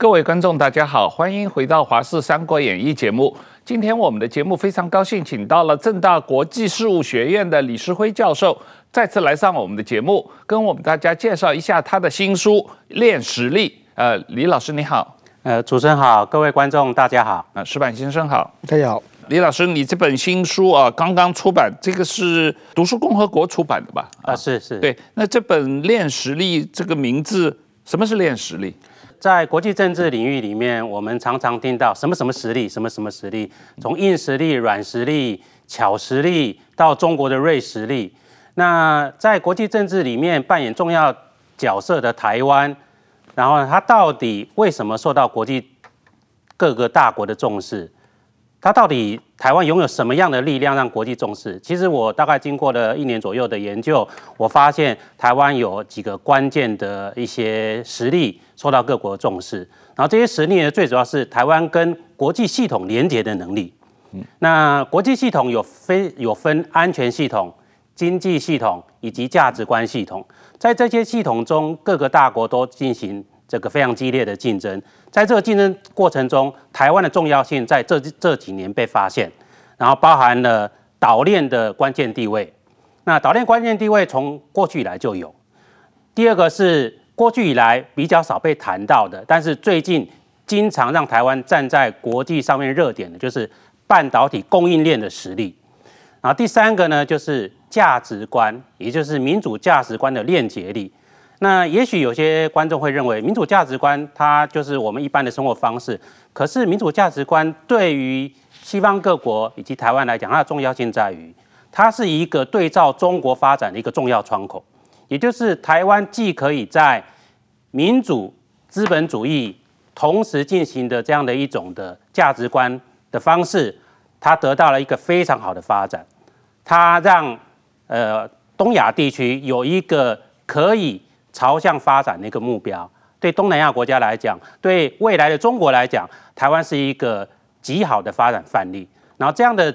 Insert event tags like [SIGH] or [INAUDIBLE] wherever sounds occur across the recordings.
各位观众，大家好，欢迎回到《华视三国演义》节目。今天我们的节目非常高兴，请到了正大国际事务学院的李世辉教授再次来上我们的节目，跟我们大家介绍一下他的新书《练实力》。呃，李老师你好，呃，主持人好，各位观众大家好，呃，石板先生好，大家好。李老师，你这本新书啊，刚刚出版，这个是读书共和国出版的吧？啊，是是。对，那这本《练实力》这个名字，什么是练实力？在国际政治领域里面，我们常常听到什么什么实力，什么什么实力，从硬实力、软实力、巧实力到中国的锐实力。那在国际政治里面扮演重要角色的台湾，然后，它到底为什么受到国际各个大国的重视？它到底台湾拥有什么样的力量让国际重视？其实我大概经过了一年左右的研究，我发现台湾有几个关键的一些实力受到各国重视。然后这些实力呢，最主要是台湾跟国际系统连接的能力。那国际系统有分有分安全系统、经济系统以及价值观系统，在这些系统中，各个大国都进行这个非常激烈的竞争。在这个竞争过程中，台湾的重要性在这这几年被发现，然后包含了岛链的关键地位。那岛链关键地位从过去以来就有。第二个是过去以来比较少被谈到的，但是最近经常让台湾站在国际上面热点的，就是半导体供应链的实力。然后第三个呢，就是价值观，也就是民主价值观的链接力。那也许有些观众会认为，民主价值观它就是我们一般的生活方式。可是，民主价值观对于西方各国以及台湾来讲，它的重要性在于，它是一个对照中国发展的一个重要窗口。也就是台湾既可以在民主资本主义同时进行的这样的一种的价值观的方式，它得到了一个非常好的发展。它让呃东亚地区有一个可以朝向发展的一个目标，对东南亚国家来讲，对未来的中国来讲，台湾是一个极好的发展范例。然后这样的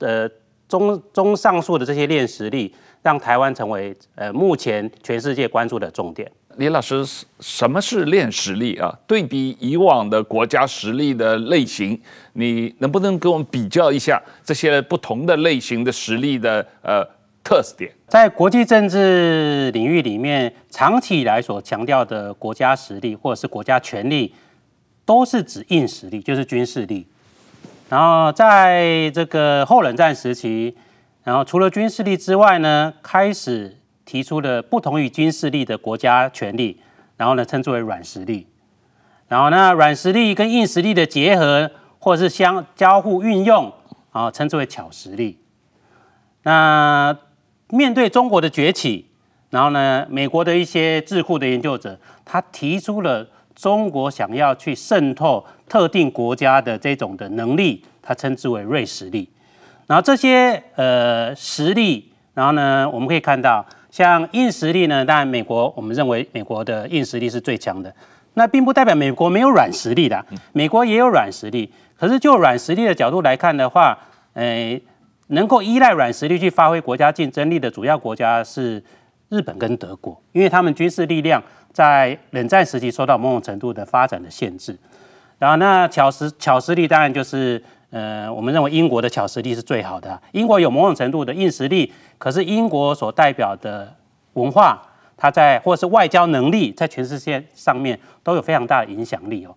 呃中中上述的这些练实力，让台湾成为呃目前全世界关注的重点。李老师，什么是练实力啊？对比以往的国家实力的类型，你能不能跟我们比较一下这些不同的类型的实力的呃？特点，在国际政治领域里面，长期以来所强调的国家实力或者是国家权力，都是指硬实力，就是军事力。然后在这个后冷战时期，然后除了军事力之外呢，开始提出了不同于军事力的国家权力，然后呢称之为软实力。然后那，软实力跟硬实力的结合，或者是相交互运用，啊，称之为巧实力。那面对中国的崛起，然后呢，美国的一些智库的研究者，他提出了中国想要去渗透特定国家的这种的能力，他称之为瑞实力。然后这些呃实力，然后呢，我们可以看到，像硬实力呢，当然美国我们认为美国的硬实力是最强的，那并不代表美国没有软实力的，美国也有软实力。可是就软实力的角度来看的话，诶。能够依赖软实力去发挥国家竞争力的主要国家是日本跟德国，因为他们军事力量在冷战时期受到某种程度的发展的限制。然后，那巧实巧实力当然就是，呃，我们认为英国的巧实力是最好的。英国有某种程度的硬实力，可是英国所代表的文化，它在或是外交能力，在全世界上面都有非常大的影响力哦。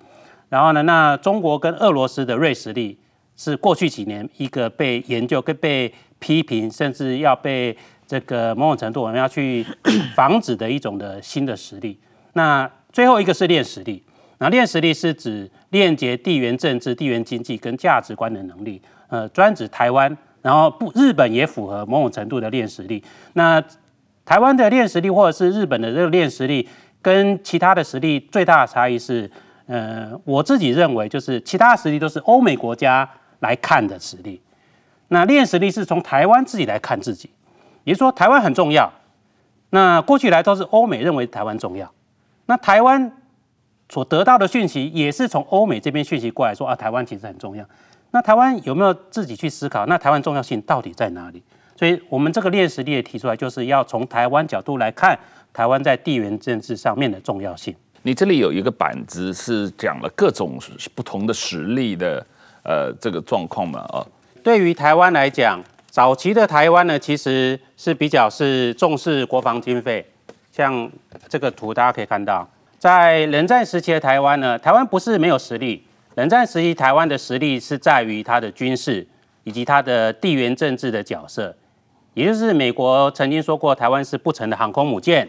然后呢，那中国跟俄罗斯的锐实力。是过去几年一个被研究、跟被批评，甚至要被这个某种程度我们要去 [COUGHS] 防止的一种的新的实力。那最后一个是练实力，那练实力是指链接地缘政治、地缘经济跟价值观的能力。呃，专指台湾然后不，日本也符合某种程度的练实力。那台湾的练实力，或者是日本的这个练实力，跟其他的实力最大的差异是，呃，我自己认为就是其他的实力都是欧美国家来看的实力，那练实力是从台湾自己来看自己，也就是说台湾很重要。那过去来都是欧美认为台湾重要，那台湾所得到的讯息也是从欧美这边讯息过来说啊，台湾其实很重要。那台湾有没有自己去思考？那台湾重要性到底在哪里？所以我们这个练实力也提出来，就是要从台湾角度来看台湾在地缘政治上面的重要性。你这里有一个板子是讲了各种不同的实力的呃这个状况嘛？啊，对于台湾来讲。早期的台湾呢，其实是比较是重视国防经费。像这个图，大家可以看到，在冷战时期的台湾呢，台湾不是没有实力。冷战时期台湾的实力是在于它的军事以及它的地缘政治的角色。也就是美国曾经说过，台湾是不成的航空母舰。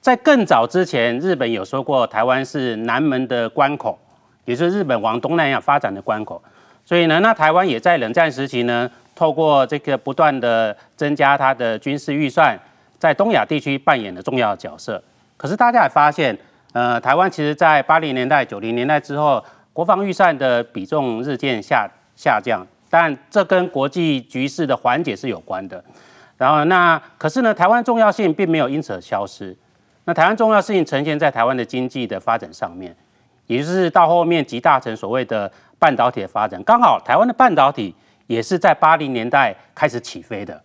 在更早之前，日本有说过，台湾是南门的关口，也是日本往东南亚发展的关口。所以呢，那台湾也在冷战时期呢。透过这个不断的增加它的军事预算，在东亚地区扮演了重要的角色。可是大家也发现，呃，台湾其实在八零年代、九零年代之后，国防预算的比重日渐下下降。但这跟国际局势的缓解是有关的。然后那可是呢，台湾重要性并没有因此而消失。那台湾重要性呈现在台湾的经济的发展上面，也就是到后面集大成所谓的半导体的发展。刚好台湾的半导体。也是在八零年代开始起飞的，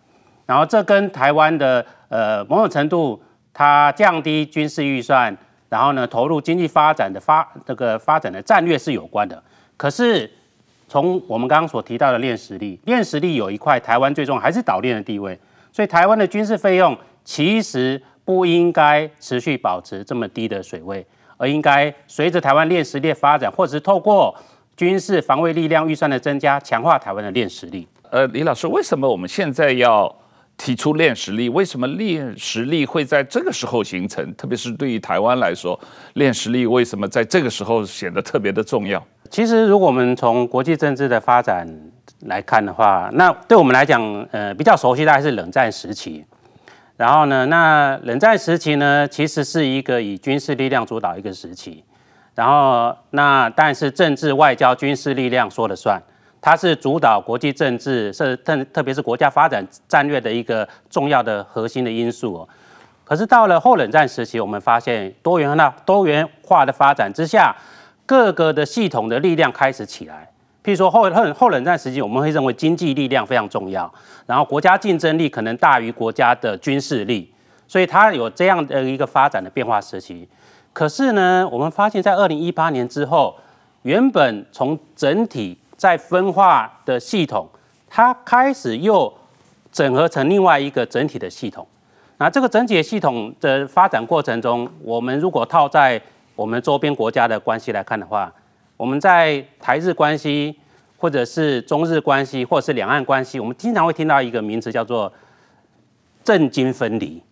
然后这跟台湾的呃某种程度，它降低军事预算，然后呢投入经济发展的发这个发展的战略是有关的。可是从我们刚刚所提到的链实力，链实力有一块台湾最重要还是岛链的地位，所以台湾的军事费用其实不应该持续保持这么低的水位，而应该随着台湾练实力的发展，或者是透过。军事防卫力量预算的增加，强化台湾的练实力。呃，李老师，为什么我们现在要提出练实力？为什么练实力会在这个时候形成？特别是对于台湾来说，练实力为什么在这个时候显得特别的重要？其实，如果我们从国际政治的发展来看的话，那对我们来讲，呃，比较熟悉的还是冷战时期。然后呢，那冷战时期呢，其实是一个以军事力量主导一个时期。然后，那但是政治、外交、军事力量说了算，它是主导国际政治，是特特别是国家发展战略的一个重要的核心的因素哦。可是到了后冷战时期，我们发现多元化、多元化的发展之下，各个的系统的力量开始起来。譬如说后后后冷战时期，我们会认为经济力量非常重要，然后国家竞争力可能大于国家的军事力，所以它有这样的一个发展的变化时期。可是呢，我们发现，在二零一八年之后，原本从整体在分化的系统，它开始又整合成另外一个整体的系统。那这个整体的系统的发展过程中，我们如果套在我们周边国家的关系来看的话，我们在台日关系，或者是中日关系，或者是两岸关系，我们经常会听到一个名词叫做政经分离，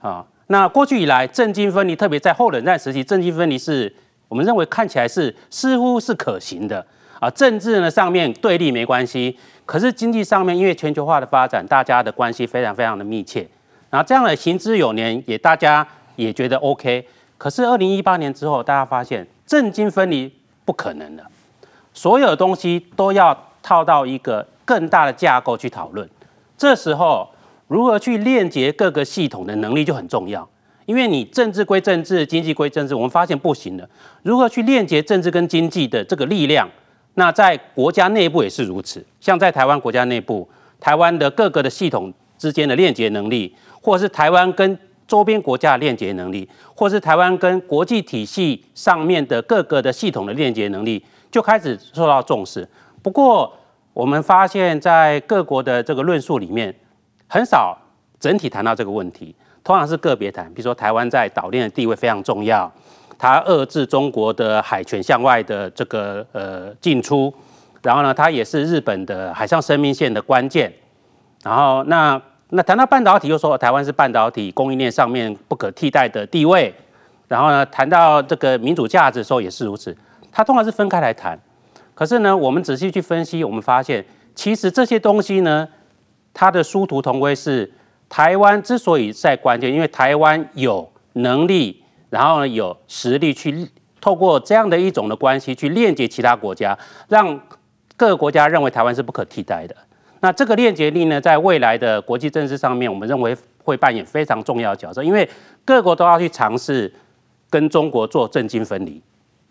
啊。那过去以来，政经分离，特别在后冷战时期，政经分离是我们认为看起来是似乎是可行的啊。政治呢上面对立没关系，可是经济上面因为全球化的发展，大家的关系非常非常的密切，然后这样的行之有年，也大家也觉得 OK。可是二零一八年之后，大家发现政经分离不可能的，所有东西都要套到一个更大的架构去讨论，这时候。如何去链接各个系统的能力就很重要，因为你政治归政治，经济归政治，我们发现不行的。如何去链接政治跟经济的这个力量？那在国家内部也是如此。像在台湾国家内部，台湾的各个的系统之间的链接能力，或者是台湾跟周边国家的链接能力，或是台湾跟国际体系上面的各个的系统的链接能力，就开始受到重视。不过，我们发现，在各国的这个论述里面，很少整体谈到这个问题，通常是个别谈。比如说，台湾在岛链的地位非常重要，它遏制中国的海权向外的这个呃进出，然后呢，它也是日本的海上生命线的关键。然后那那谈到半导体，又说台湾是半导体供应链上面不可替代的地位。然后呢，谈到这个民主价值的时候也是如此，它通常是分开来谈。可是呢，我们仔细去分析，我们发现其实这些东西呢，它的殊途同归是台湾之所以在关键，因为台湾有能力，然后呢有实力去透过这样的一种的关系去链接其他国家，让各个国家认为台湾是不可替代的。那这个链接力呢，在未来的国际政治上面，我们认为会扮演非常重要的角色，因为各国都要去尝试跟中国做政经分离，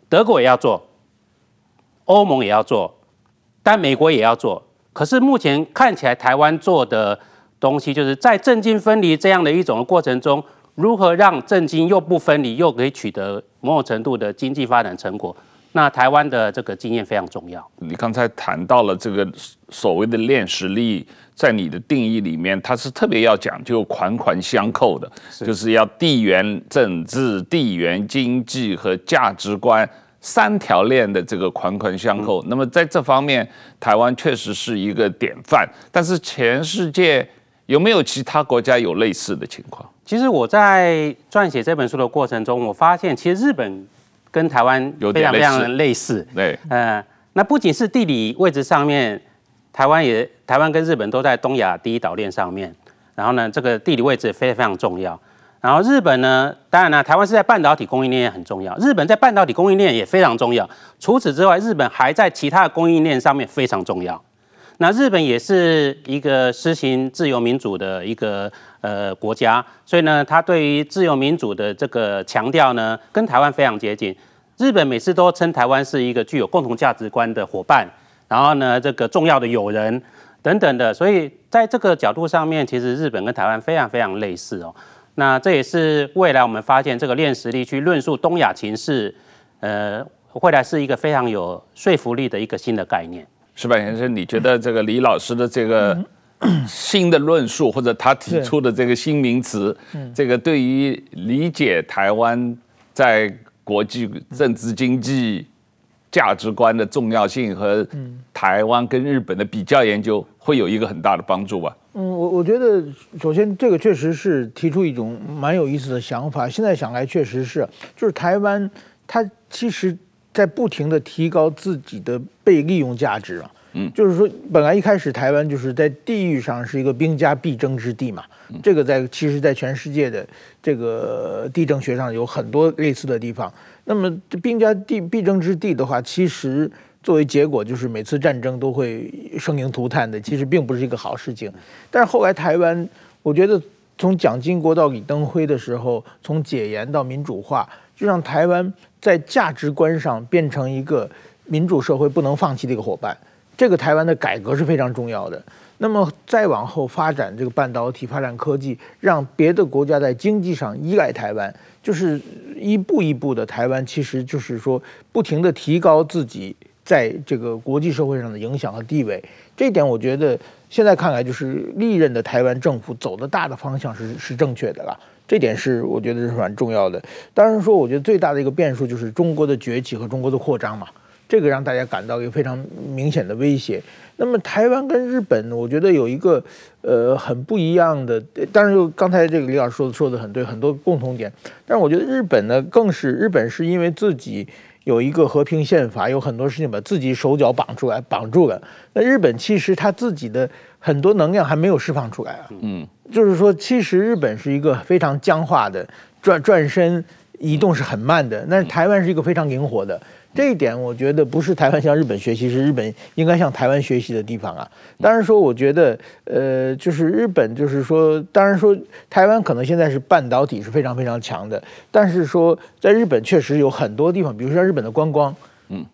德国也要做，欧盟也要做，但美国也要做。可是目前看起来，台湾做的东西，就是在政经分离这样的一种过程中，如何让政经又不分离，又可以取得某种程度的经济发展成果。那台湾的这个经验非常重要。你刚才谈到了这个所谓的练实力，在你的定义里面，它是特别要讲究环环相扣的，是就是要地缘政治、地缘经济和价值观。三条链的这个环环相扣，那么在这方面，台湾确实是一个典范。但是全世界有没有其他国家有类似的情况？其实我在撰写这本书的过程中，我发现其实日本跟台湾非常非常的类似。对，呃，那不仅是地理位置上面，台湾也台湾跟日本都在东亚第一岛链上面，然后呢，这个地理位置非常非常重要。然后日本呢，当然呢，台湾是在半导体供应链也很重要，日本在半导体供应链也非常重要。除此之外，日本还在其他的供应链上面非常重要。那日本也是一个实行自由民主的一个呃国家，所以呢，它对于自由民主的这个强调呢，跟台湾非常接近。日本每次都称台湾是一个具有共同价值观的伙伴，然后呢，这个重要的友人等等的。所以在这个角度上面，其实日本跟台湾非常非常类似哦。那这也是未来我们发现这个练实力去论述东亚情势，呃，未来是一个非常有说服力的一个新的概念。矢板先生，你觉得这个李老师的这个新的论述，或者他提出的这个新名词，这个对于理解台湾在国际政治经济价值观的重要性和台湾跟日本的比较研究，会有一个很大的帮助吧？嗯，我我觉得，首先这个确实是提出一种蛮有意思的想法。现在想来，确实是，就是台湾它其实在不停的提高自己的被利用价值啊。嗯，就是说，本来一开始台湾就是在地域上是一个兵家必争之地嘛。这个在其实，在全世界的这个地政学上有很多类似的地方。那么兵家地必争之地的话，其实。作为结果，就是每次战争都会生灵涂炭的，其实并不是一个好事情。但是后来台湾，我觉得从蒋经国到李登辉的时候，从解严到民主化，就让台湾在价值观上变成一个民主社会不能放弃的一个伙伴。这个台湾的改革是非常重要的。那么再往后发展这个半导体、发展科技，让别的国家在经济上依赖台湾，就是一步一步的，台湾其实就是说不停地提高自己。在这个国际社会上的影响和地位，这一点我觉得现在看来就是历任的台湾政府走的大的方向是是正确的了。这点是我觉得是蛮重要的。当然说，我觉得最大的一个变数就是中国的崛起和中国的扩张嘛，这个让大家感到一个非常明显的威胁。那么台湾跟日本，我觉得有一个呃很不一样的，当然刚才这个李老师说的说的很对，很多共同点。但是我觉得日本呢，更是日本是因为自己。有一个和平宪法，有很多事情把自己手脚绑出来，绑住了。那日本其实他自己的很多能量还没有释放出来啊。嗯，就是说，其实日本是一个非常僵化的，转转身移动是很慢的。但是台湾是一个非常灵活的。这一点我觉得不是台湾向日本学习，是日本应该向台湾学习的地方啊。当然说，我觉得，呃，就是日本，就是说，当然说，台湾可能现在是半导体是非常非常强的，但是说，在日本确实有很多地方，比如说日本的观光，嗯，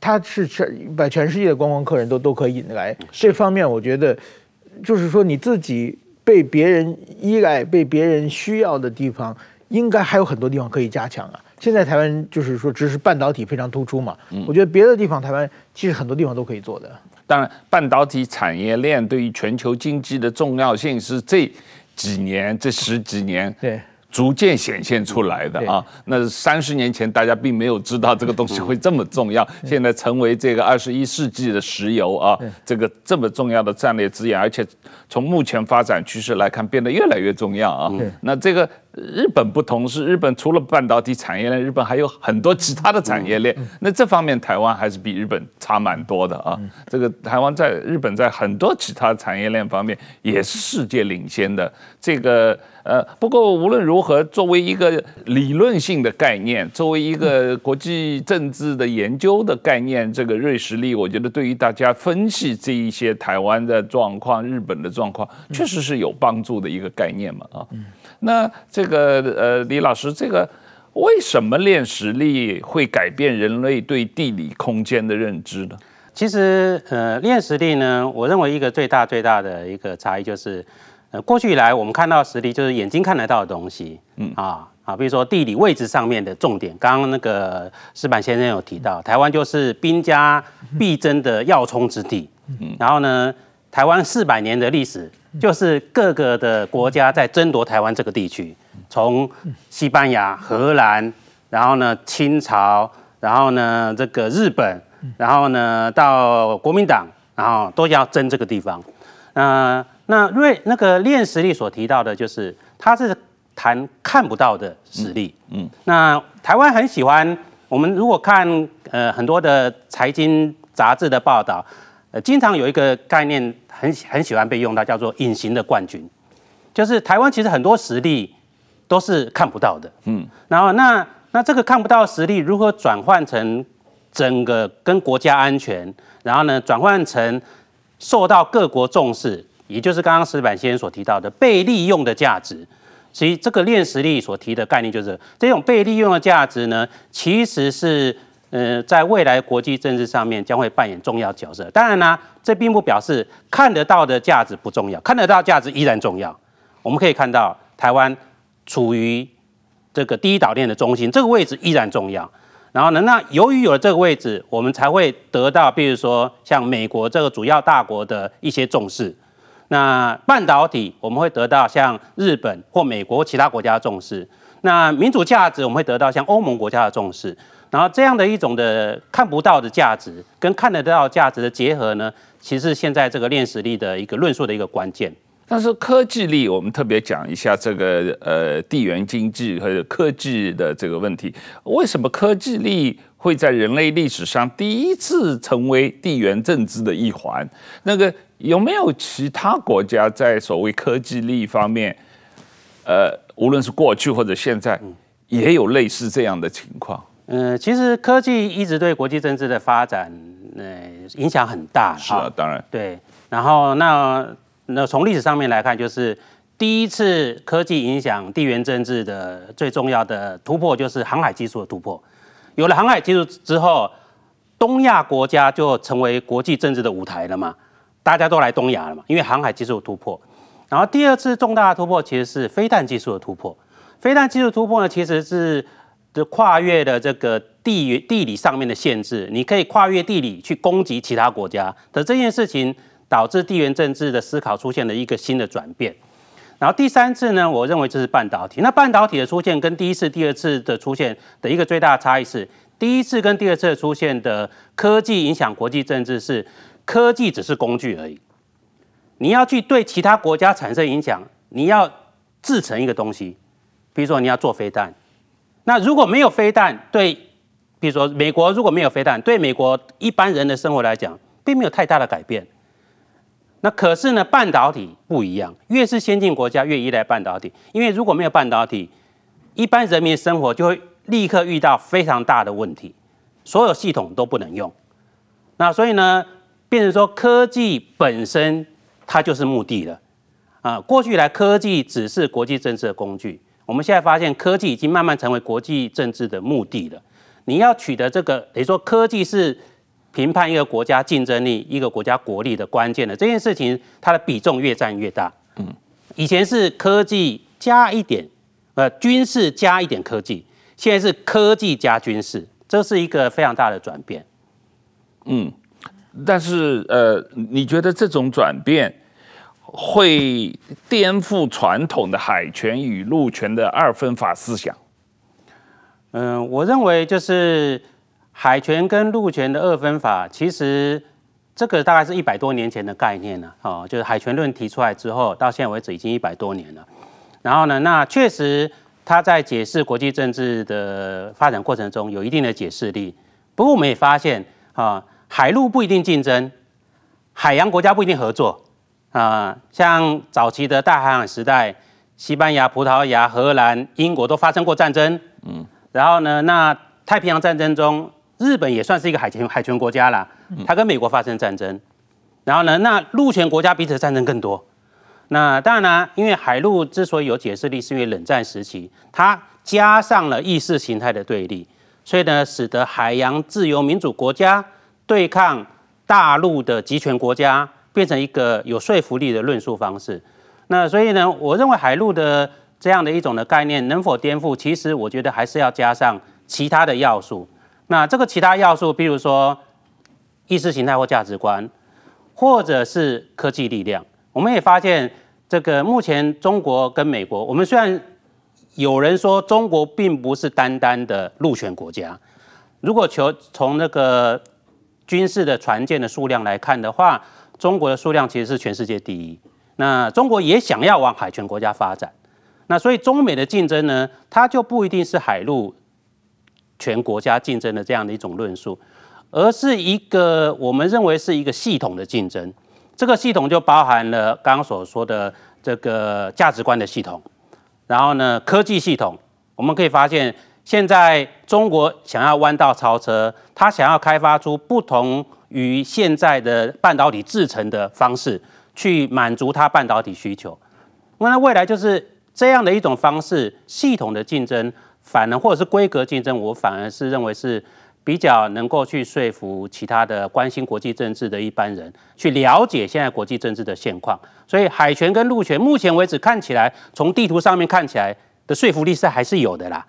它是全把全世界的观光客人都都可以引来。这方面，我觉得，就是说你自己被别人依赖、被别人需要的地方，应该还有很多地方可以加强啊。现在台湾就是说，只是半导体非常突出嘛。我觉得别的地方，台湾其实很多地方都可以做的。当然，半导体产业链对于全球经济的重要性是这几年、这十几年对逐渐显现出来的啊。那三十年前大家并没有知道这个东西会这么重要，现在成为这个二十一世纪的石油啊，这个这么重要的战略资源，而且从目前发展趋势来看，变得越来越重要啊。那这个。日本不同是，日本除了半导体产业链，日本还有很多其他的产业链。那这方面台湾还是比日本差蛮多的啊。这个台湾在日本在很多其他产业链方面也是世界领先的。这个呃，不过无论如何，作为一个理论性的概念，作为一个国际政治的研究的概念，这个瑞士力，我觉得对于大家分析这一些台湾的状况、日本的状况，确实是有帮助的一个概念嘛啊。那这个呃，李老师，这个为什么练实力会改变人类对地理空间的认知呢？其实呃，练实力呢，我认为一个最大最大的一个差异就是，呃，过去以来我们看到实力就是眼睛看得到的东西，嗯啊啊，比如说地理位置上面的重点，刚刚那个石板先生有提到，台湾就是兵家必争的要冲之地，嗯，然后呢，台湾四百年的历史。就是各个的国家在争夺台湾这个地区，从西班牙、荷兰，然后呢清朝，然后呢这个日本，然后呢到国民党，然后都要争这个地方。呃，那瑞那个练实力所提到的，就是他是谈看不到的实力。嗯，那台湾很喜欢，我们如果看呃很多的财经杂志的报道，呃，经常有一个概念。很很喜欢被用到，叫做隐形的冠军，就是台湾其实很多实力都是看不到的，嗯，然后那那这个看不到实力如何转换成整个跟国家安全，然后呢转换成受到各国重视，也就是刚刚石板先生所提到的被利用的价值。其实这个练实力所提的概念就是这种被利用的价值呢，其实是。呃，在未来国际政治上面将会扮演重要角色。当然呢，这并不表示看得到的价值不重要，看得到价值依然重要。我们可以看到，台湾处于这个第一岛链的中心，这个位置依然重要。然后呢，那由于有了这个位置，我们才会得到，比如说像美国这个主要大国的一些重视。那半导体，我们会得到像日本或美国其他国家的重视。那民主价值，我们会得到像欧盟国家的重视。然后这样的一种的看不到的价值跟看得到价值的结合呢，其实现在这个练实力的一个论述的一个关键。但是科技力，我们特别讲一下这个呃地缘经济和科技的这个问题。为什么科技力会在人类历史上第一次成为地缘政治的一环？那个有没有其他国家在所谓科技力方面，呃，无论是过去或者现在，也有类似这样的情况？嗯，其实科技一直对国际政治的发展，呃，影响很大。是啊，当然。对，然后那那从历史上面来看，就是第一次科技影响地缘政治的最重要的突破，就是航海技术的突破。有了航海技术之后，东亚国家就成为国际政治的舞台了嘛，大家都来东亚了嘛，因为航海技术的突破。然后第二次重大的突破其实是飞弹技术的突破。飞弹技术突破呢，其实是。就跨越了这个地地理上面的限制，你可以跨越地理去攻击其他国家的这件事情，导致地缘政治的思考出现了一个新的转变。然后第三次呢，我认为就是半导体。那半导体的出现跟第一次、第二次的出现的一个最大的差异是，第一次跟第二次出现的科技影响国际政治是科技只是工具而已，你要去对其他国家产生影响，你要制成一个东西，比如说你要做飞弹。那如果没有飞弹，对，比如说美国如果没有飞弹，对美国一般人的生活来讲，并没有太大的改变。那可是呢，半导体不一样，越是先进国家越依赖半导体，因为如果没有半导体，一般人民的生活就会立刻遇到非常大的问题，所有系统都不能用。那所以呢，变成说科技本身它就是目的了啊。过去来科技只是国际政治的工具。我们现在发现，科技已经慢慢成为国际政治的目的了。你要取得这个，等于说科技是评判一个国家竞争力、一个国家国力的关键的这件事情，它的比重越占越大。嗯，以前是科技加一点，呃，军事加一点科技，现在是科技加军事，这是一个非常大的转变。嗯，但是呃，你觉得这种转变？会颠覆传统的海权与陆权的二分法思想。嗯，我认为就是海权跟陆权的二分法，其实这个大概是一百多年前的概念了。哦，就是海权论提出来之后，到现在为止已经一百多年了。然后呢，那确实它在解释国际政治的发展过程中有一定的解释力。不过我们也发现啊，海陆不一定竞争，海洋国家不一定合作啊。像早期的大航海时代，西班牙、葡萄牙、荷兰、英国都发生过战争。嗯，然后呢，那太平洋战争中，日本也算是一个海权海权国家啦，它跟美国发生战争。然后呢，那陆权国家彼此战争更多。那当然呢，因为海陆之所以有解释力，是因为冷战时期它加上了意识形态的对立，所以呢，使得海洋自由民主国家对抗大陆的集权国家，变成一个有说服力的论述方式。那所以呢，我认为海陆的这样的一种的概念能否颠覆，其实我觉得还是要加上其他的要素。那这个其他要素，比如说意识形态或价值观。或者是科技力量，我们也发现，这个目前中国跟美国，我们虽然有人说中国并不是单单的陆权国家，如果求从那个军事的船舰的数量来看的话，中国的数量其实是全世界第一。那中国也想要往海权国家发展，那所以中美的竞争呢，它就不一定是海陆权国家竞争的这样的一种论述。而是一个我们认为是一个系统的竞争，这个系统就包含了刚刚所说的这个价值观的系统，然后呢，科技系统，我们可以发现，现在中国想要弯道超车，它想要开发出不同于现在的半导体制程的方式，去满足它半导体需求。那未来就是这样的一种方式，系统的竞争，反而或者是规格竞争，我反而是认为是。比较能够去说服其他的关心国际政治的一般人，去了解现在国际政治的现况。所以海权跟陆权，目前为止看起来，从地图上面看起来的说服力是还是有的啦。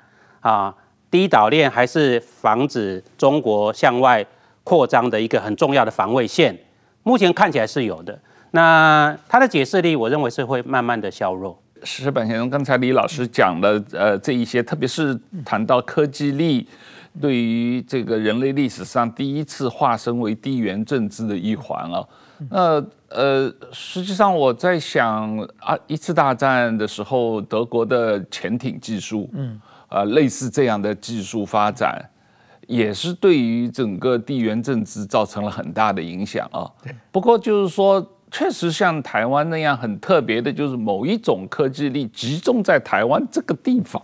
啊，第一岛链还是防止中国向外扩张的一个很重要的防卫线，目前看起来是有的。那它的解释力，我认为是会慢慢的削弱。石板先生，刚才李老师讲了呃这一些，特别是谈到科技力。对于这个人类历史上第一次化身为地缘政治的一环啊，那呃，实际上我在想啊，一次大战的时候，德国的潜艇技术，嗯，啊，类似这样的技术发展，也是对于整个地缘政治造成了很大的影响啊。不过就是说，确实像台湾那样很特别的，就是某一种科技力集中在台湾这个地方。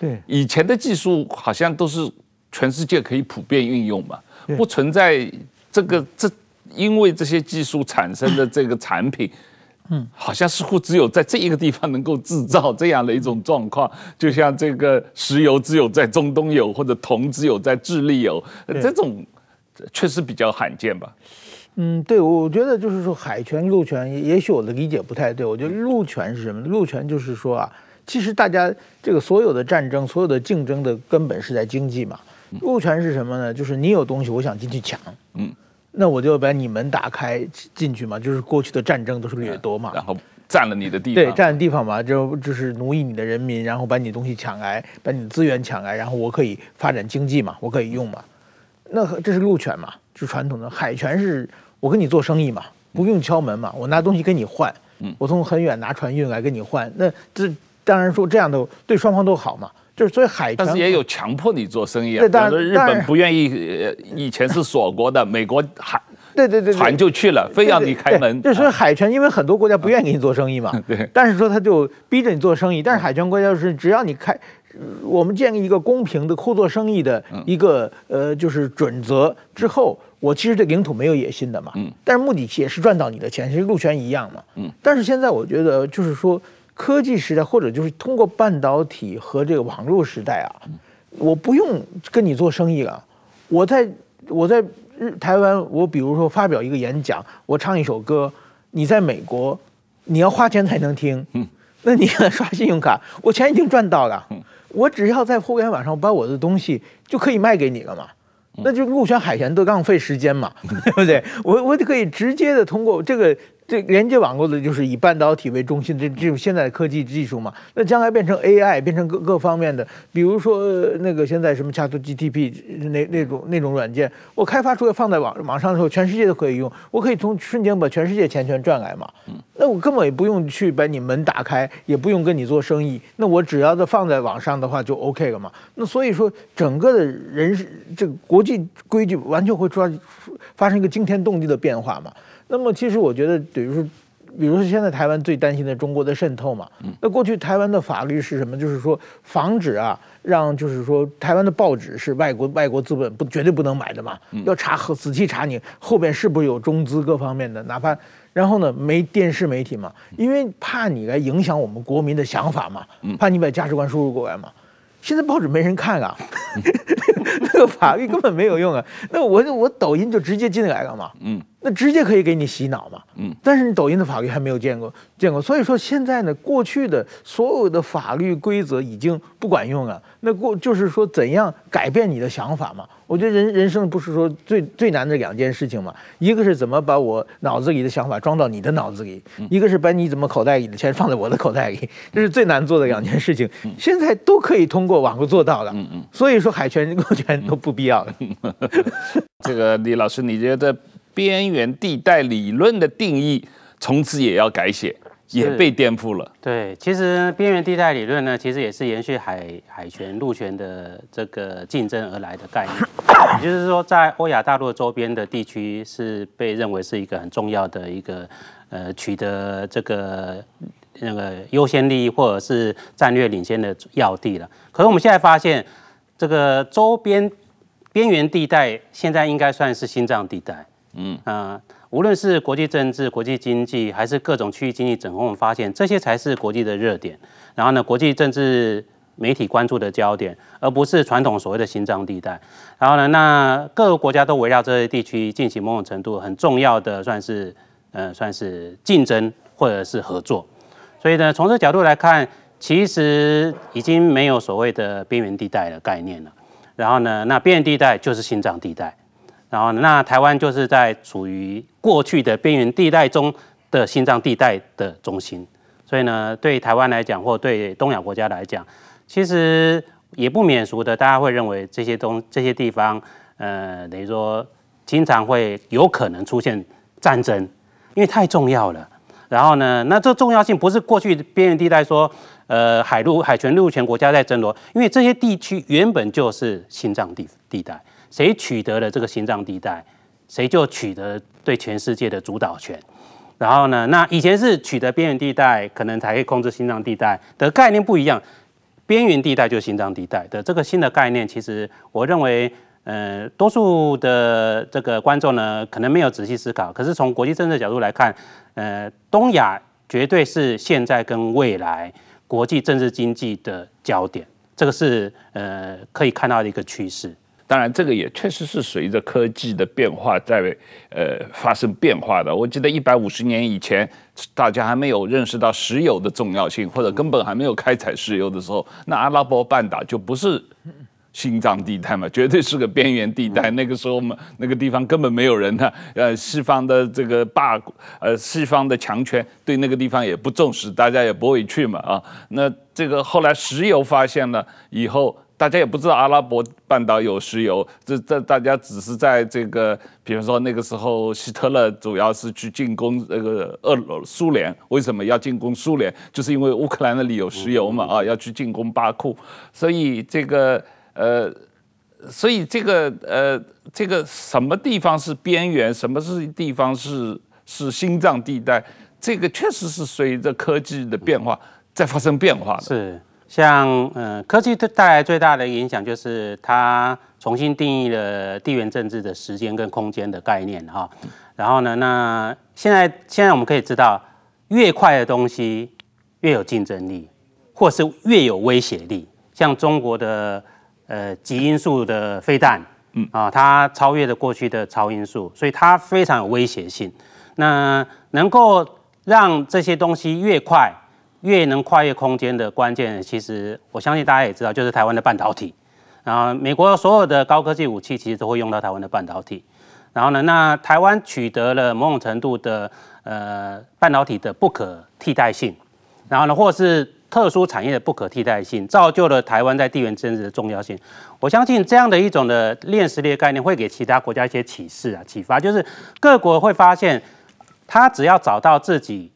对，以前的技术好像都是。全世界可以普遍运用嘛？不存在这个这，因为这些技术产生的这个产品，嗯，好像似乎只有在这一个地方能够制造这样的一种状况，[LAUGHS] 就像这个石油只有在中东有，或者铜只有在智利有，这种确实比较罕见吧？嗯，对，我觉得就是说海权陆权，也许我的理解不太对。我觉得陆权是什么？陆权就是说啊，其实大家这个所有的战争、所有的竞争的根本是在经济嘛。陆权是什么呢？就是你有东西，我想进去抢，嗯，那我就把你门打开进去嘛。就是过去的战争都是掠夺嘛，然后占了你的地方，对，占了地方嘛，就就是奴役你的人民，然后把你东西抢来，把你的资源抢来，然后我可以发展经济嘛，我可以用嘛。那这是陆权嘛，就是传统的海权是我跟你做生意嘛，不用敲门嘛，我拿东西跟你换，嗯，我从很远拿船运来跟你换，那这当然说这样的对双方都好嘛。就是所以海权，但是也有强迫你做生意啊。对，当然日本不愿意，以前是锁国的，[LAUGHS] 美国海对对对船就去了，非要你开门。就所以海权，因为很多国家不愿意给你做生意嘛。[LAUGHS] 对。但是说他就逼着你做生意，但是海权国家是只要你开，我们建立一个公平的互做生意的一个呃就是准则之后，我其实对领土没有野心的嘛。嗯。但是目的也是赚到你的钱，其实陆权一样嘛。嗯。但是现在我觉得就是说。科技时代，或者就是通过半导体和这个网络时代啊，我不用跟你做生意了。我在我在日台湾，我比如说发表一个演讲，我唱一首歌，你在美国，你要花钱才能听，那你要刷信用卡，我钱已经赚到了，我只要在互联网上把我的东西就可以卖给你了嘛，那就陆选海权都浪费时间嘛，[LAUGHS] 对不对？我我就可以直接的通过这个。这连接网络的就是以半导体为中心的这这种现在的科技技术嘛。那将来变成 AI，变成各各方面的，比如说那个现在什么 ChatGPT 那那种那种软件，我开发出来放在网网上的时候，全世界都可以用，我可以从瞬间把全世界钱全赚来嘛。那我根本也不用去把你门打开，也不用跟你做生意，那我只要在放在网上的话就 OK 了嘛。那所以说，整个的人事这个国际规矩完全会出发生一个惊天动地的变化嘛。那么，其实我觉得，比如说，比如说现在台湾最担心的中国的渗透嘛。那过去台湾的法律是什么？就是说，防止啊，让就是说，台湾的报纸是外国外国资本不绝对不能买的嘛，要查和仔细查你后边是不是有中资各方面的，哪怕然后呢，没电视媒体嘛，因为怕你来影响我们国民的想法嘛，怕你把价值观输入过来嘛。现在报纸没人看啊，[LAUGHS] 那个法律根本没有用啊。那我我抖音就直接进来了嘛。嗯。那直接可以给你洗脑嘛？嗯，但是你抖音的法律还没有见过，见过，所以说现在呢，过去的所有的法律规则已经不管用了。那过就是说怎样改变你的想法嘛？我觉得人人生不是说最最难的两件事情嘛，一个是怎么把我脑子里的想法装到你的脑子里，一个是把你怎么口袋里的钱放在我的口袋里，这是最难做的两件事情。现在都可以通过网络做到了。嗯嗯，所以说海权路权都不必要了。[LAUGHS] 这个李老师，你觉得？边缘地带理论的定义从此也要改写，也被颠覆了。对，其实边缘地带理论呢，其实也是延续海海权、陆权的这个竞争而来的概念。[COUGHS] 也就是说，在欧亚大陆周边的地区，是被认为是一个很重要的一个呃取得这个那个优先利益或者是战略领先的要地了。可是我们现在发现，这个周边边缘地带现在应该算是心脏地带。嗯啊、无论是国际政治、国际经济，还是各种区域经济整合，我们发现这些才是国际的热点。然后呢，国际政治媒体关注的焦点，而不是传统所谓的心脏地带。然后呢，那各个国家都围绕这些地区进行某种程度很重要的，算是呃，算是竞争或者是合作。所以呢，从这角度来看，其实已经没有所谓的边缘地带的概念了。然后呢，那边缘地带就是心脏地带。然后，那台湾就是在处于过去的边缘地带中的心脏地带的中心，所以呢，对台湾来讲，或对东亚国家来讲，其实也不免俗的，大家会认为这些东 [LAUGHS] 这些地方，呃，等于说经常会有可能出现战争，因为太重要了。然后呢，那这重要性不是过去边缘地带说，呃，海陆海权陆权国家在争夺，因为这些地区原本就是心脏地地带。谁取得了这个心脏地带，谁就取得对全世界的主导权。然后呢，那以前是取得边缘地带，可能才可以控制心脏地带的概念不一样。边缘地带就是心脏地带的这个新的概念，其实我认为，呃，多数的这个观众呢，可能没有仔细思考。可是从国际政治角度来看，呃，东亚绝对是现在跟未来国际政治经济的焦点，这个是呃可以看到的一个趋势。当然，这个也确实是随着科技的变化在呃发生变化的。我记得一百五十年以前，大家还没有认识到石油的重要性，或者根本还没有开采石油的时候，那阿拉伯半岛就不是心脏地带嘛，绝对是个边缘地带。那个时候嘛，那个地方根本没有人呢。呃，西方的这个霸，呃，西方的强权对那个地方也不重视，大家也不会去嘛啊。那这个后来石油发现了以后。大家也不知道阿拉伯半岛有石油，这这大家只是在这个，比如说那个时候希特勒主要是去进攻那个俄苏联，为什么要进攻苏联？就是因为乌克兰那里有石油嘛，啊，要去进攻巴库，所以这个呃，所以这个呃，这个什么地方是边缘，什么是地方是是心脏地带，这个确实是随着科技的变化在发生变化的。是。像嗯，科技带来最大的影响就是它重新定义了地缘政治的时间跟空间的概念哈。然后呢，那现在现在我们可以知道，越快的东西越有竞争力，或是越有威胁力。像中国的呃极音速的飞弹，嗯啊，它超越了过去的超音速，所以它非常有威胁性。那能够让这些东西越快。越能跨越空间的关键，其实我相信大家也知道，就是台湾的半导体。然后美国所有的高科技武器其实都会用到台湾的半导体。然后呢，那台湾取得了某种程度的呃半导体的不可替代性，然后呢，或是特殊产业的不可替代性，造就了台湾在地缘政治的重要性。我相信这样的一种的链实力的概念会给其他国家一些启示啊，启发，就是各国会发现，他只要找到自己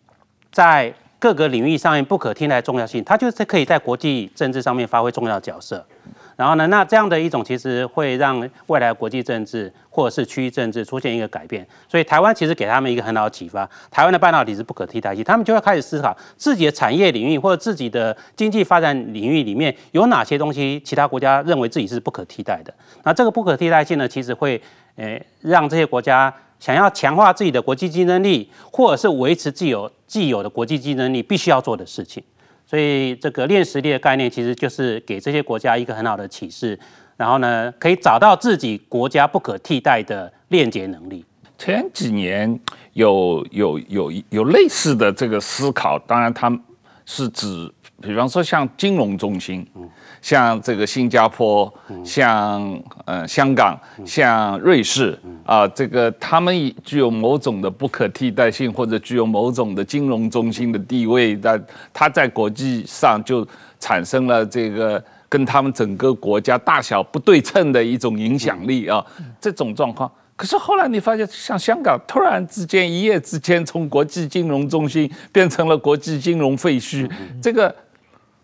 在各个领域上面不可替代重要性，它就是可以在国际政治上面发挥重要角色。然后呢，那这样的一种其实会让未来国际政治或者是区域政治出现一个改变。所以台湾其实给他们一个很好的启发，台湾的半导体是不可替代性，他们就会开始思考自己的产业领域或者自己的经济发展领域里面有哪些东西，其他国家认为自己是不可替代的。那这个不可替代性呢，其实会诶让这些国家想要强化自己的国际竞争力，或者是维持既有既有的国际竞争力，必须要做的事情。所以这个练实力的概念，其实就是给这些国家一个很好的启示，然后呢，可以找到自己国家不可替代的链接能力。前几年有有有有类似的这个思考，当然他们是指，比方说像金融中心。嗯像这个新加坡，像呃香港，像瑞士啊，这个他们具有某种的不可替代性，或者具有某种的金融中心的地位，但它在国际上就产生了这个跟他们整个国家大小不对称的一种影响力啊，这种状况。可是后来你发现，像香港突然之间一夜之间从国际金融中心变成了国际金融废墟，这个。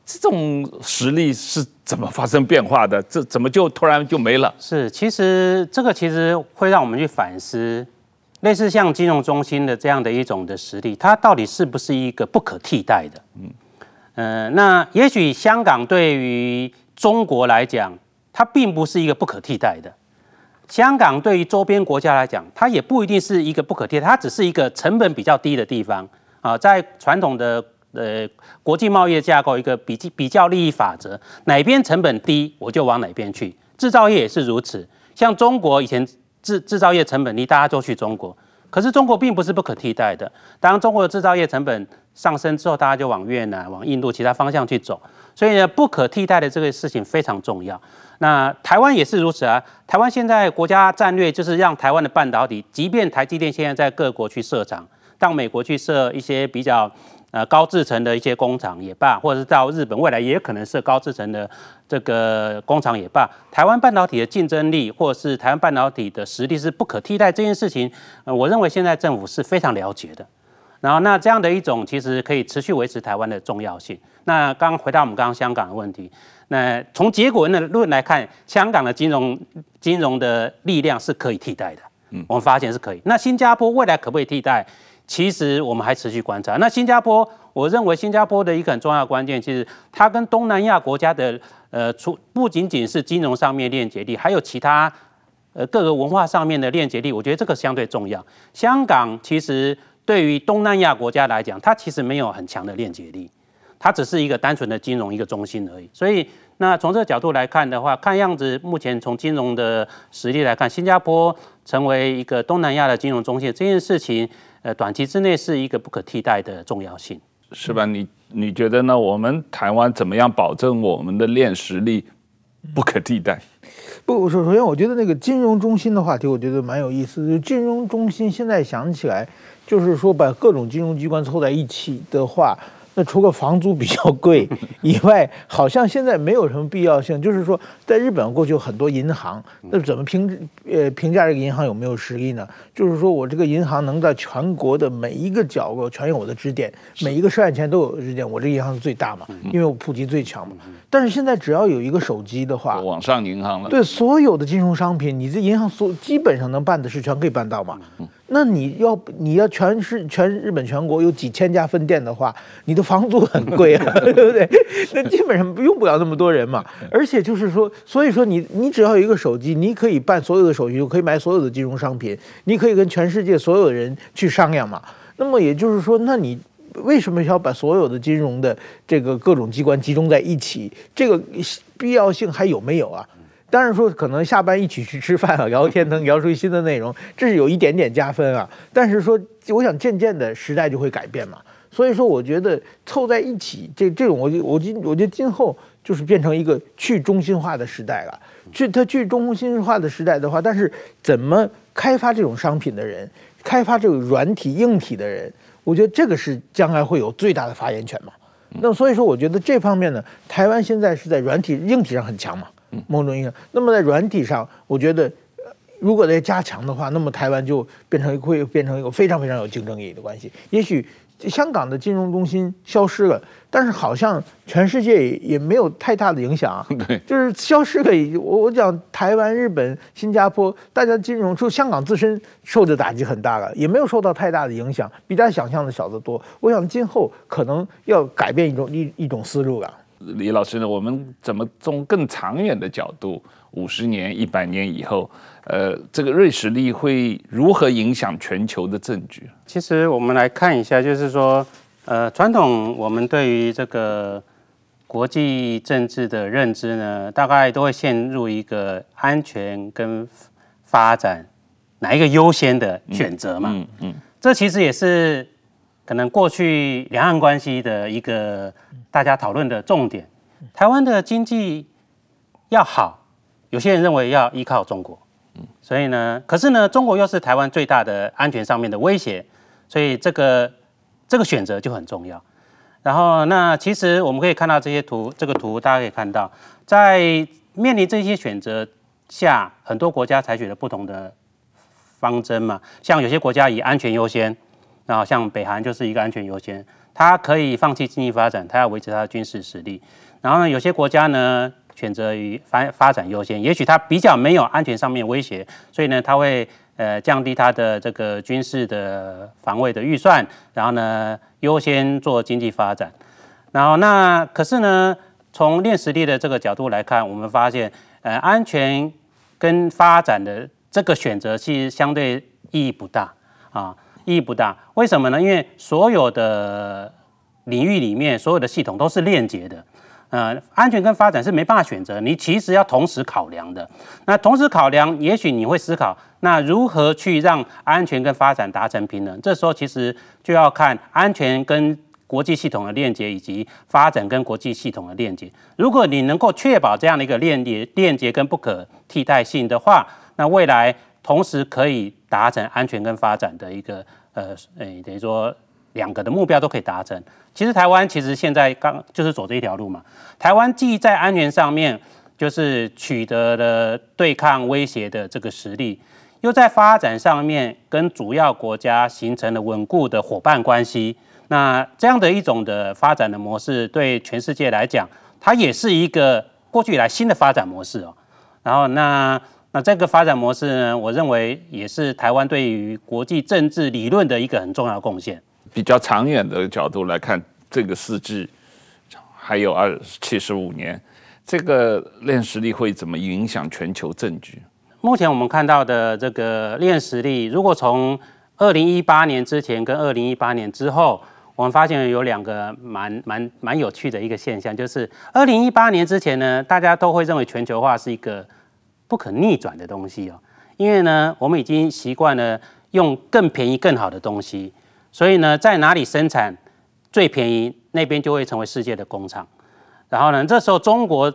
这种实力是怎么发生变化的？这怎么就突然就没了？是，其实这个其实会让我们去反思，类似像金融中心的这样的一种的实力，它到底是不是一个不可替代的？嗯，呃，那也许香港对于中国来讲，它并不是一个不可替代的；香港对于周边国家来讲，它也不一定是一个不可替代，它只是一个成本比较低的地方啊，在传统的。呃，国际贸易架构一个比比较利益法则，哪边成本低，我就往哪边去。制造业也是如此，像中国以前制制造业成本低，大家都去中国。可是中国并不是不可替代的，当中国的制造业成本上升之后，大家就往越南、往印度其他方向去走。所以呢，不可替代的这个事情非常重要。那台湾也是如此啊。台湾现在国家战略就是让台湾的半导体，即便台积电现在在各国去设厂，到美国去设一些比较。呃，高制成的一些工厂也罢，或者是到日本未来也可能是高制成的这个工厂也罢，台湾半导体的竞争力或者是台湾半导体的实力是不可替代这件事情，呃，我认为现在政府是非常了解的。然后，那这样的一种其实可以持续维持台湾的重要性。那刚刚回到我们刚刚香港的问题，那从结果的论来看，香港的金融金融的力量是可以替代的。嗯，我们发现是可以。那新加坡未来可不可以替代？其实我们还持续观察。那新加坡，我认为新加坡的一个很重要关键，其实它跟东南亚国家的呃，除不仅仅是金融上面链接力，还有其他呃各个文化上面的链接力，我觉得这个相对重要。香港其实对于东南亚国家来讲，它其实没有很强的链接力，它只是一个单纯的金融一个中心而已。所以，那从这个角度来看的话，看样子目前从金融的实力来看，新加坡成为一个东南亚的金融中心这件事情。呃，短期之内是一个不可替代的重要性，是吧？你你觉得呢？我们台湾怎么样保证我们的链实力不可替代？不，首首先，我觉得那个金融中心的话题，我觉得蛮有意思。就金融中心现在想起来，就是说把各种金融机关凑在一起的话。那除了房租比较贵 [LAUGHS] 以外，好像现在没有什么必要性。就是说，在日本过去有很多银行，那怎么评呃评价这个银行有没有实力呢？就是说我这个银行能在全国的每一个角落全有我的支点，每一个涉案前都有支点，我这个银行是最大嘛，因为我普及最强嘛。但是现在只要有一个手机的话，网上银行了。对，所有的金融商品，你这银行所基本上能办的事全可以办到嘛。那你要你要全是全日本全国有几千家分店的话，你的房租很贵啊，[LAUGHS] 对不对？那基本上用不了那么多人嘛。而且就是说，所以说你你只要有一个手机，你可以办所有的手续，可以买所有的金融商品，你可以跟全世界所有的人去商量嘛。那么也就是说，那你为什么要把所有的金融的这个各种机关集中在一起？这个必要性还有没有啊？当然说，可能下班一起去吃饭啊，[LAUGHS] 聊天能 [LAUGHS] 聊出新的内容，这是有一点点加分啊。但是说，我想渐渐的时代就会改变嘛。所以说，我觉得凑在一起，这这种我我今我觉得今后就是变成一个去中心化的时代了。去它去中心化的时代的话，但是怎么开发这种商品的人，开发这个软体硬体的人，我觉得这个是将来会有最大的发言权嘛。那所以说，我觉得这方面呢，台湾现在是在软体硬体上很强嘛，某种意义上。那么在软体上，我觉得如果再加强的话，那么台湾就变成会变成一个非常非常有竞争力的关系。也许。香港的金融中心消失了，但是好像全世界也没有太大的影响啊。[LAUGHS] 对，就是消失了。我我讲台湾、日本、新加坡，大家金融，就香港自身受的打击很大了，也没有受到太大的影响，比大家想象的小得多。我想今后可能要改变一种一一种思路了。李老师呢？我们怎么从更长远的角度，五十年、一百年以后，呃，这个瑞士力会如何影响全球的政局？其实我们来看一下，就是说，呃，传统我们对于这个国际政治的认知呢，大概都会陷入一个安全跟发展哪一个优先的选择嘛。嗯嗯，嗯，这其实也是可能过去两岸关系的一个。大家讨论的重点，台湾的经济要好，有些人认为要依靠中国，所以呢，可是呢，中国又是台湾最大的安全上面的威胁，所以这个这个选择就很重要。然后，那其实我们可以看到这些图，这个图大家可以看到，在面临这些选择下，很多国家采取了不同的方针嘛，像有些国家以安全优先，然后像北韩就是一个安全优先。它可以放弃经济发展，它要维持它的军事实力。然后呢，有些国家呢选择于发发展优先，也许它比较没有安全上面威胁，所以呢，它会呃降低它的这个军事的防卫的预算，然后呢优先做经济发展。然后那可是呢，从练实力的这个角度来看，我们发现呃安全跟发展的这个选择其实相对意义不大啊。意义不大，为什么呢？因为所有的领域里面，所有的系统都是链接的，呃，安全跟发展是没办法选择，你其实要同时考量的。那同时考量，也许你会思考，那如何去让安全跟发展达成平衡？这时候其实就要看安全跟国际系统的链接，以及发展跟国际系统的链接。如果你能够确保这样的一个链接、链接跟不可替代性的话，那未来。同时可以达成安全跟发展的一个呃，诶，等于说两个的目标都可以达成。其实台湾其实现在刚就是走这一条路嘛。台湾既在安全上面就是取得了对抗威胁的这个实力，又在发展上面跟主要国家形成了稳固的伙伴关系。那这样的一种的发展的模式，对全世界来讲，它也是一个过去以来新的发展模式哦。然后那。那这个发展模式呢，我认为也是台湾对于国际政治理论的一个很重要的贡献。比较长远的角度来看，这个世纪还有二七十五年，这个练实力会怎么影响全球政局？目前我们看到的这个练实力，如果从二零一八年之前跟二零一八年之后，我们发现有两个蛮蛮蛮有趣的一个现象，就是二零一八年之前呢，大家都会认为全球化是一个。不可逆转的东西哦，因为呢，我们已经习惯了用更便宜、更好的东西，所以呢，在哪里生产最便宜，那边就会成为世界的工厂。然后呢，这时候中国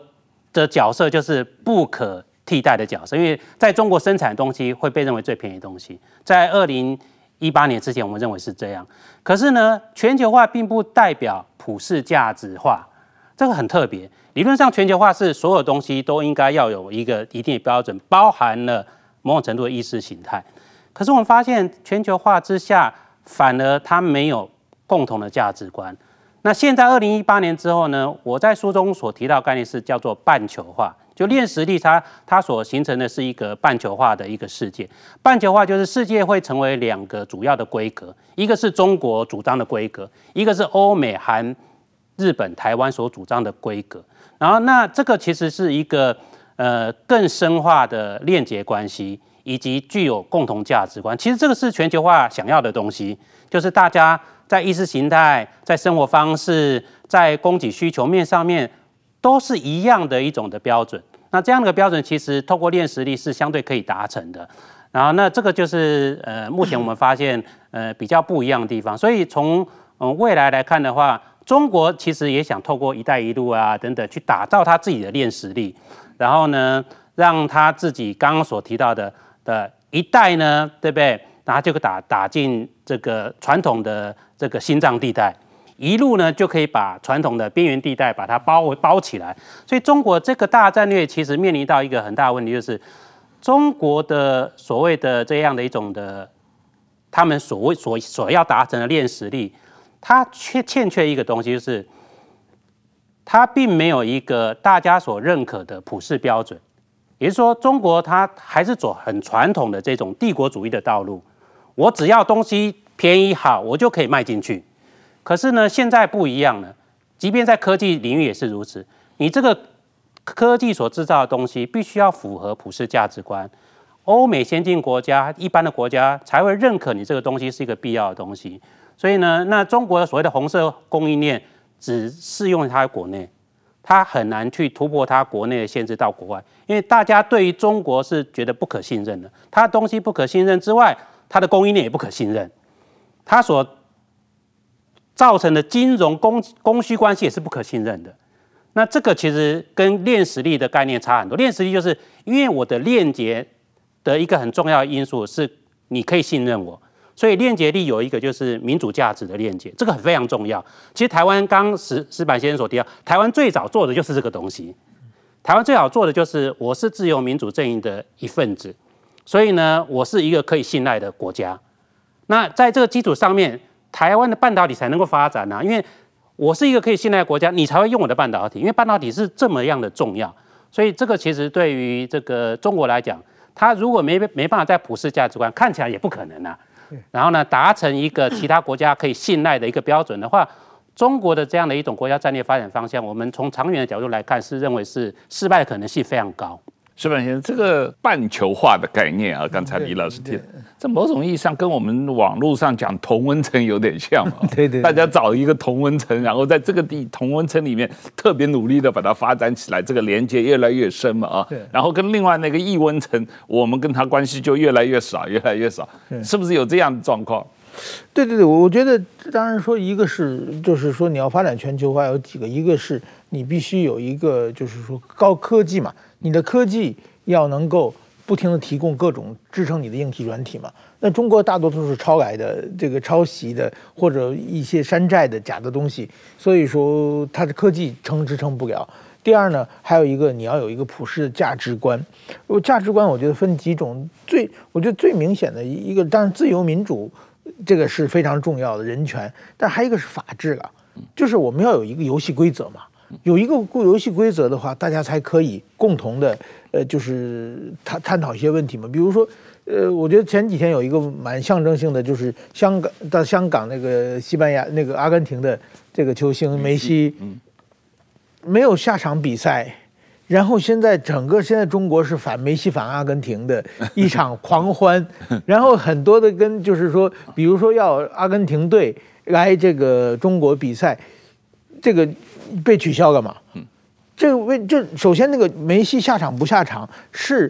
的角色就是不可替代的角色，因为在中国生产的东西会被认为最便宜的东西。在二零一八年之前，我们认为是这样。可是呢，全球化并不代表普世价值化。这个很特别，理论上全球化是所有东西都应该要有一个一定的标准，包含了某种程度的意识形态。可是我们发现全球化之下，反而它没有共同的价值观。那现在二零一八年之后呢？我在书中所提到概念是叫做半球化，就练实力它它所形成的是一个半球化的一个世界。半球化就是世界会成为两个主要的规格，一个是中国主张的规格，一个是欧美韩。日本、台湾所主张的规格，然后那这个其实是一个呃更深化的链接关系，以及具有共同价值观。其实这个是全球化想要的东西，就是大家在意识形态、在生活方式、在供给需求面上面都是一样的一种的标准。那这样的标准其实透过练实力是相对可以达成的。然后那这个就是呃目前我们发现呃比较不一样的地方。所以从嗯未来来看的话。中国其实也想透过“一带一路”啊等等，去打造他自己的练实力，然后呢，让他自己刚刚所提到的的一带呢，对不对？然后就打打进这个传统的这个心脏地带，一路呢就可以把传统的边缘地带把它包包起来。所以中国这个大战略其实面临到一个很大的问题，就是中国的所谓的这样的一种的，他们所谓所所要达成的练实力，它缺欠缺一个东西，就是它并没有一个大家所认可的普世标准。也就是说，中国它还是走很传统的这种帝国主义的道路。我只要东西便宜好，我就可以卖进去。可是呢，现在不一样了。即便在科技领域也是如此。你这个科技所制造的东西，必须要符合普世价值观。欧美先进国家、一般的国家才会认可你这个东西是一个必要的东西。所以呢，那中国的所谓的红色供应链只适用于它国内。它很难去突破它国内的限制到国外，因为大家对于中国是觉得不可信任的。它东西不可信任之外，它的供应链也不可信任，它所造成的金融供供需关系也是不可信任的。那这个其实跟链实力的概念差很多。链实力就是因为我的链接的一个很重要的因素是你可以信任我。所以链接力有一个就是民主价值的链接，这个很非常重要。其实台湾刚石石板先生所提到，台湾最早做的就是这个东西。台湾最早做的就是我是自由民主阵营的一份子，所以呢，我是一个可以信赖的国家。那在这个基础上面，台湾的半导体才能够发展啊，因为我是一个可以信赖的国家，你才会用我的半导体，因为半导体是这么样的重要。所以这个其实对于这个中国来讲，它如果没没办法在普世价值观，看起来也不可能啊。[LAUGHS] 然后呢，达成一个其他国家可以信赖的一个标准的话，中国的这样的一种国家战略发展方向，我们从长远的角度来看，是认为是失败的可能性非常高。矢板先生，这个半球化的概念啊，刚才李老师提，这某种意义上跟我们网络上讲同温层有点像嘛。对对，大家找一个同温层，然后在这个地同温层里面特别努力的把它发展起来，这个连接越来越深嘛啊。对。然后跟另外那个异温层，我们跟他关系就越来越少，越来越少。是不是有这样的状况？对对对，我觉得当然说一个是就是说你要发展全球化有几个，一个是你必须有一个就是说高科技嘛。你的科技要能够不停地提供各种支撑你的硬体软体嘛？那中国大多数是抄来的，这个抄袭的或者一些山寨的假的东西，所以说它的科技撑支撑不了。第二呢，还有一个你要有一个普世的价值观。我价值观我觉得分几种，最我觉得最明显的一个，当然自由民主这个是非常重要的人权，但还有一个是法治了，就是我们要有一个游戏规则嘛。有一个固游戏规则的话，大家才可以共同的，呃，就是探探讨一些问题嘛。比如说，呃，我觉得前几天有一个蛮象征性的，就是香港到香港那个西班牙那个阿根廷的这个球星梅西，没有下场比赛，然后现在整个现在中国是反梅西反阿根廷的一场狂欢，[LAUGHS] 然后很多的跟就是说，比如说要阿根廷队来这个中国比赛，这个。被取消了嘛？嗯，这个为这首先那个梅西下场不下场是，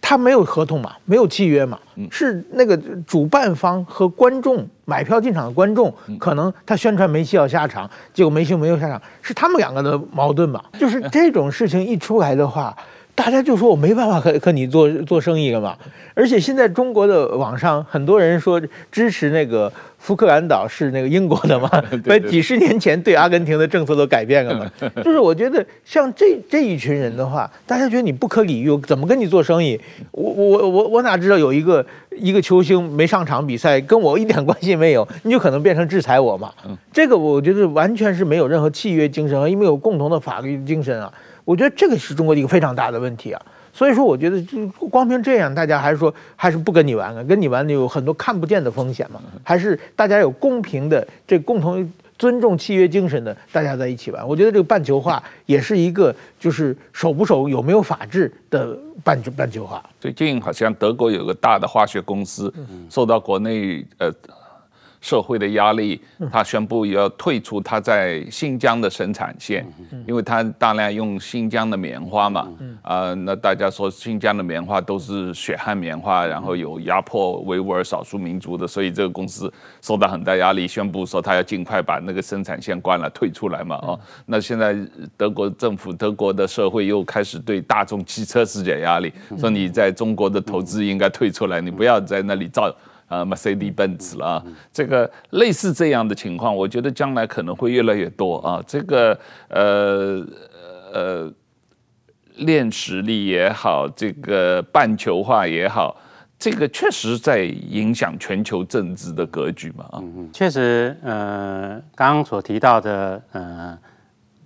他没有合同嘛，没有契约嘛，是那个主办方和观众买票进场的观众，可能他宣传梅西要下场，结果梅西没有下场，是他们两个的矛盾嘛？就是 [LAUGHS] 这种事情一出来的话。大家就说我没办法和和你做做生意了嘛，而且现在中国的网上很多人说支持那个福克兰岛是那个英国的嘛，[LAUGHS] 把几十年前对阿根廷的政策都改变了嘛。[LAUGHS] 就是我觉得像这这一群人的话，大家觉得你不可理喻，怎么跟你做生意？我我我我哪知道有一个一个球星没上场比赛，跟我一点关系没有，[LAUGHS] 你就可能变成制裁我嘛？这个我觉得完全是没有任何契约精神，因为有共同的法律精神啊。我觉得这个是中国的一个非常大的问题啊，所以说我觉得就光凭这样，大家还是说还是不跟你玩了，跟你玩有很多看不见的风险嘛，还是大家有公平的这共同尊重契约精神的，大家在一起玩。我觉得这个半球化也是一个就是守不守有没有法治的半球半球化。最近好像德国有个大的化学公司受到国内呃。社会的压力，他宣布要退出他在新疆的生产线，因为他大量用新疆的棉花嘛，啊，那大家说新疆的棉花都是血汗棉花，然后有压迫维吾尔少数民族的，所以这个公司受到很大压力，宣布说他要尽快把那个生产线关了，退出来嘛，哦，那现在德国政府、德国的社会又开始对大众汽车施加压力，说你在中国的投资应该退出来，你不要在那里造。呃 Mercedes Benz 了啊。这个类似这样的情况，我觉得将来可能会越来越多啊。这个呃呃，练实力也好，这个半球化也好。这个确实在影响全球政治的格局嘛？啊，确实，呃，刚刚所提到的，呃，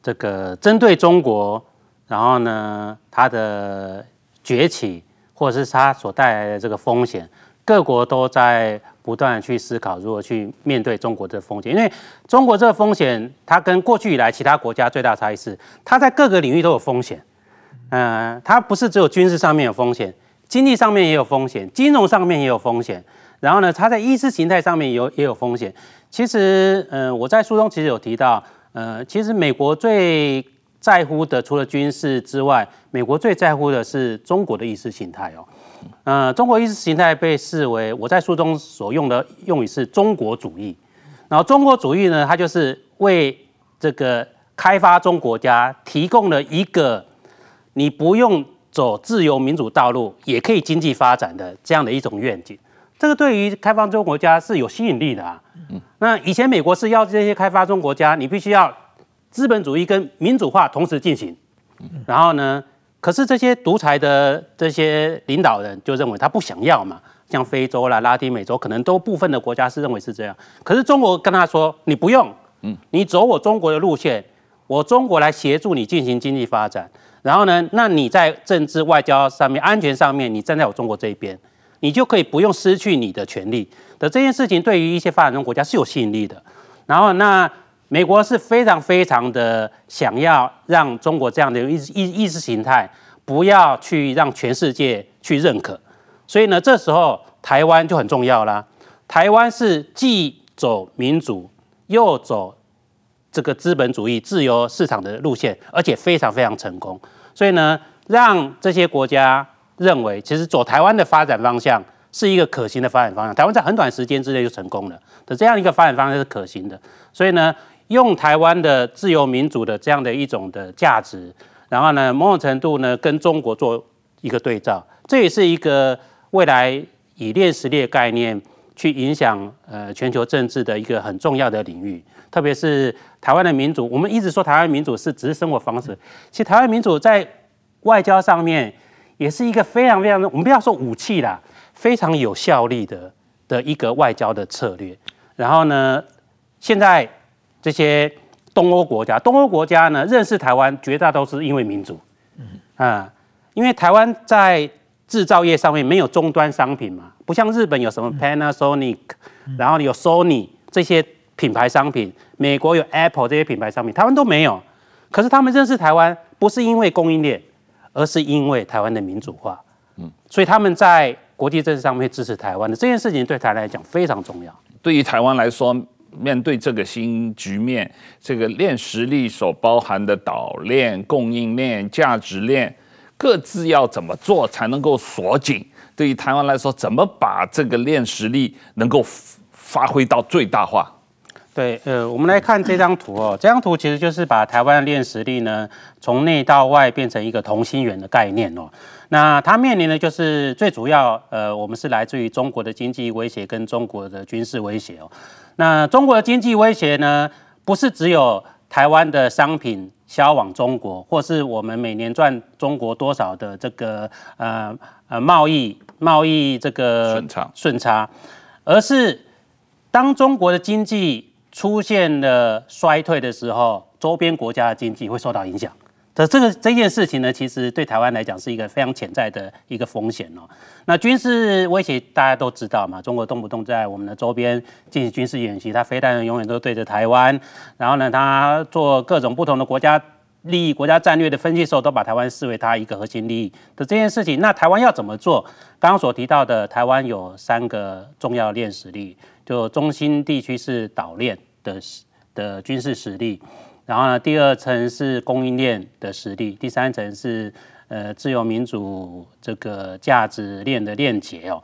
这个针对中国，然后呢，它的崛起，或者是它所带来的这个风险，各国都在不断去思考如何去面对中国的风险。因为中国这个风险，它跟过去以来其他国家最大差异是，它在各个领域都有风险。嗯、它不是只有军事上面有风险。经济上面也有风险，金融上面也有风险，然后呢，它在意识形态上面有也有风险。其实，呃，我在书中其实有提到，呃，其实美国最在乎的，除了军事之外，美国最在乎的是中国的意识形态哦。呃，中国意识形态被视为我在书中所用的用语是中国主义。然后，中国主义呢，它就是为这个开发中国家提供了一个你不用。走自由民主道路也可以经济发展的这样的一种愿景，这个对于开发中国家是有吸引力的啊。那以前美国是要这些开发中国家，你必须要资本主义跟民主化同时进行。然后呢，可是这些独裁的这些领导人就认为他不想要嘛，像非洲啦、拉丁美洲，可能都部分的国家是认为是这样。可是中国跟他说，你不用，你走我中国的路线，我中国来协助你进行经济发展。然后呢，那你在政治外交上面、安全上面，你站在我中国这一边，你就可以不用失去你的权利的这件事情，对于一些发展中国家是有吸引力的。然后，那美国是非常非常的想要让中国这样的意意意识形态不要去让全世界去认可，所以呢，这时候台湾就很重要啦。台湾是既走民主又走。这个资本主义自由市场的路线，而且非常非常成功，所以呢，让这些国家认为，其实走台湾的发展方向是一个可行的发展方向。台湾在很短时间之内就成功了的这样一个发展方向是可行的，所以呢，用台湾的自由民主的这样的一种的价值，然后呢，某种程度呢，跟中国做一个对照，这也是一个未来以链实力概念去影响呃全球政治的一个很重要的领域。特别是台湾的民主，我们一直说台湾民主是只是生活方式，其实台湾民主在外交上面也是一个非常非常，我们不要说武器啦，非常有效力的的一个外交的策略。然后呢，现在这些东欧国家，东欧国家呢认识台湾，绝大都是因为民主，啊，因为台湾在制造业上面没有终端商品嘛，不像日本有什么 Panasonic，然后有 Sony 这些。品牌商品，美国有 Apple 这些品牌商品，台湾都没有。可是他们认识台湾，不是因为供应链，而是因为台湾的民主化。嗯，所以他们在国际政治上面支持台湾的这件事情，对台湾来讲非常重要。对于台湾来说，面对这个新局面，这个链实力所包含的岛链、供应链、价值链，各自要怎么做才能够锁紧？对于台湾来说，怎么把这个链实力能够发挥到最大化？对，呃，我们来看这张图哦。这张图其实就是把台湾的链实力呢，从内到外变成一个同心圆的概念哦。那它面临的就是最主要，呃，我们是来自于中国的经济威胁跟中国的军事威胁哦。那中国的经济威胁呢，不是只有台湾的商品销往中国，或是我们每年赚中国多少的这个呃呃贸易贸易这个顺差顺差，而是当中国的经济出现了衰退的时候，周边国家的经济会受到影响。这这个这件事情呢，其实对台湾来讲是一个非常潜在的一个风险哦。那军事威胁大家都知道嘛，中国动不动在我们的周边进行军事演习，它飞弹永远都对着台湾。然后呢，它做各种不同的国家利益、国家战略的分析的时候，都把台湾视为它一个核心利益的这件事情。那台湾要怎么做？刚刚所提到的，台湾有三个重要链实力。就中心地区是岛链的的军事实力，然后呢，第二层是供应链的实力，第三层是呃自由民主这个价值链的链接哦。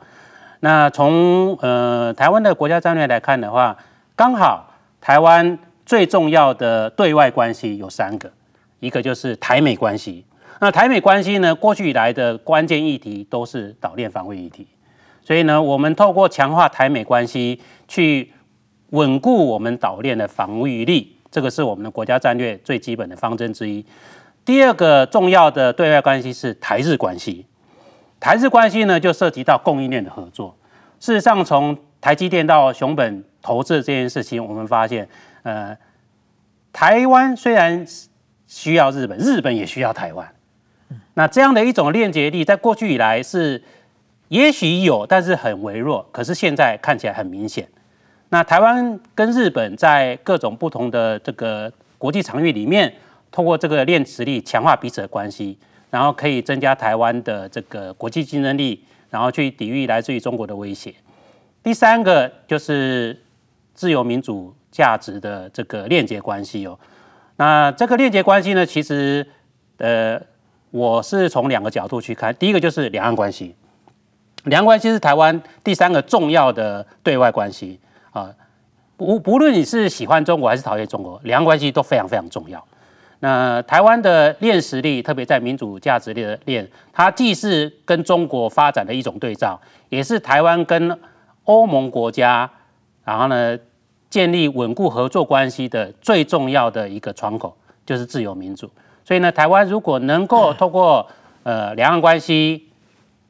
那从呃台湾的国家战略来看的话，刚好台湾最重要的对外关系有三个，一个就是台美关系。那台美关系呢，过去以来的关键议题都是岛链防卫议题。所以呢，我们透过强化台美关系，去稳固我们岛链的防御力，这个是我们的国家战略最基本的方针之一。第二个重要的对外关系是台日关系。台日关系呢，就涉及到供应链的合作。事实上，从台积电到熊本投资这件事情，我们发现，呃，台湾虽然需要日本，日本也需要台湾。那这样的一种链接力，在过去以来是也许有，但是很微弱。可是现在看起来很明显。那台湾跟日本在各种不同的这个国际场域里面，通过这个链实力强化彼此的关系，然后可以增加台湾的这个国际竞争力，然后去抵御来自于中国的威胁。第三个就是自由民主价值的这个链接关系哦。那这个链接关系呢，其实呃，我是从两个角度去看。第一个就是两岸关系，两岸关系是台湾第三个重要的对外关系。啊，不不论你是喜欢中国还是讨厌中国，两岸关系都非常非常重要。那台湾的链实力，特别在民主价值的链，它既是跟中国发展的一种对照，也是台湾跟欧盟国家，然后呢，建立稳固合作关系的最重要的一个窗口，就是自由民主。所以呢，台湾如果能够透过呃两岸关系、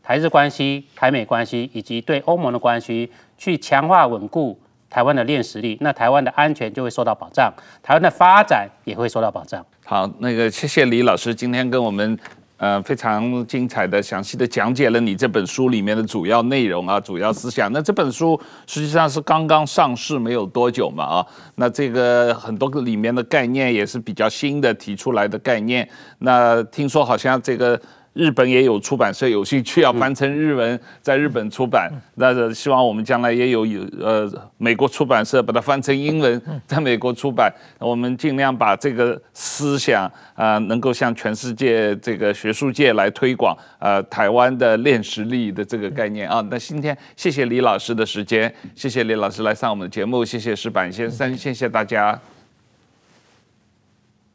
台日关系、台美关系，以及对欧盟的关系，去强化稳固。台湾的链实力，那台湾的安全就会受到保障，台湾的发展也会受到保障。好，那个谢谢李老师今天跟我们呃非常精彩的、详细的讲解了你这本书里面的主要内容啊、主要思想。那这本书实际上是刚刚上市没有多久嘛啊，那这个很多个里面的概念也是比较新的提出来的概念。那听说好像这个。日本也有出版社有兴趣要翻成日文，在日本出版。那希望我们将来也有有呃美国出版社把它翻成英文，在美国出版。我们尽量把这个思想啊、呃，能够向全世界这个学术界来推广。呃，台湾的练实力的这个概念啊。那今天谢谢李老师的时间，谢谢李老师来上我们的节目，谢谢石板先生，谢谢大家。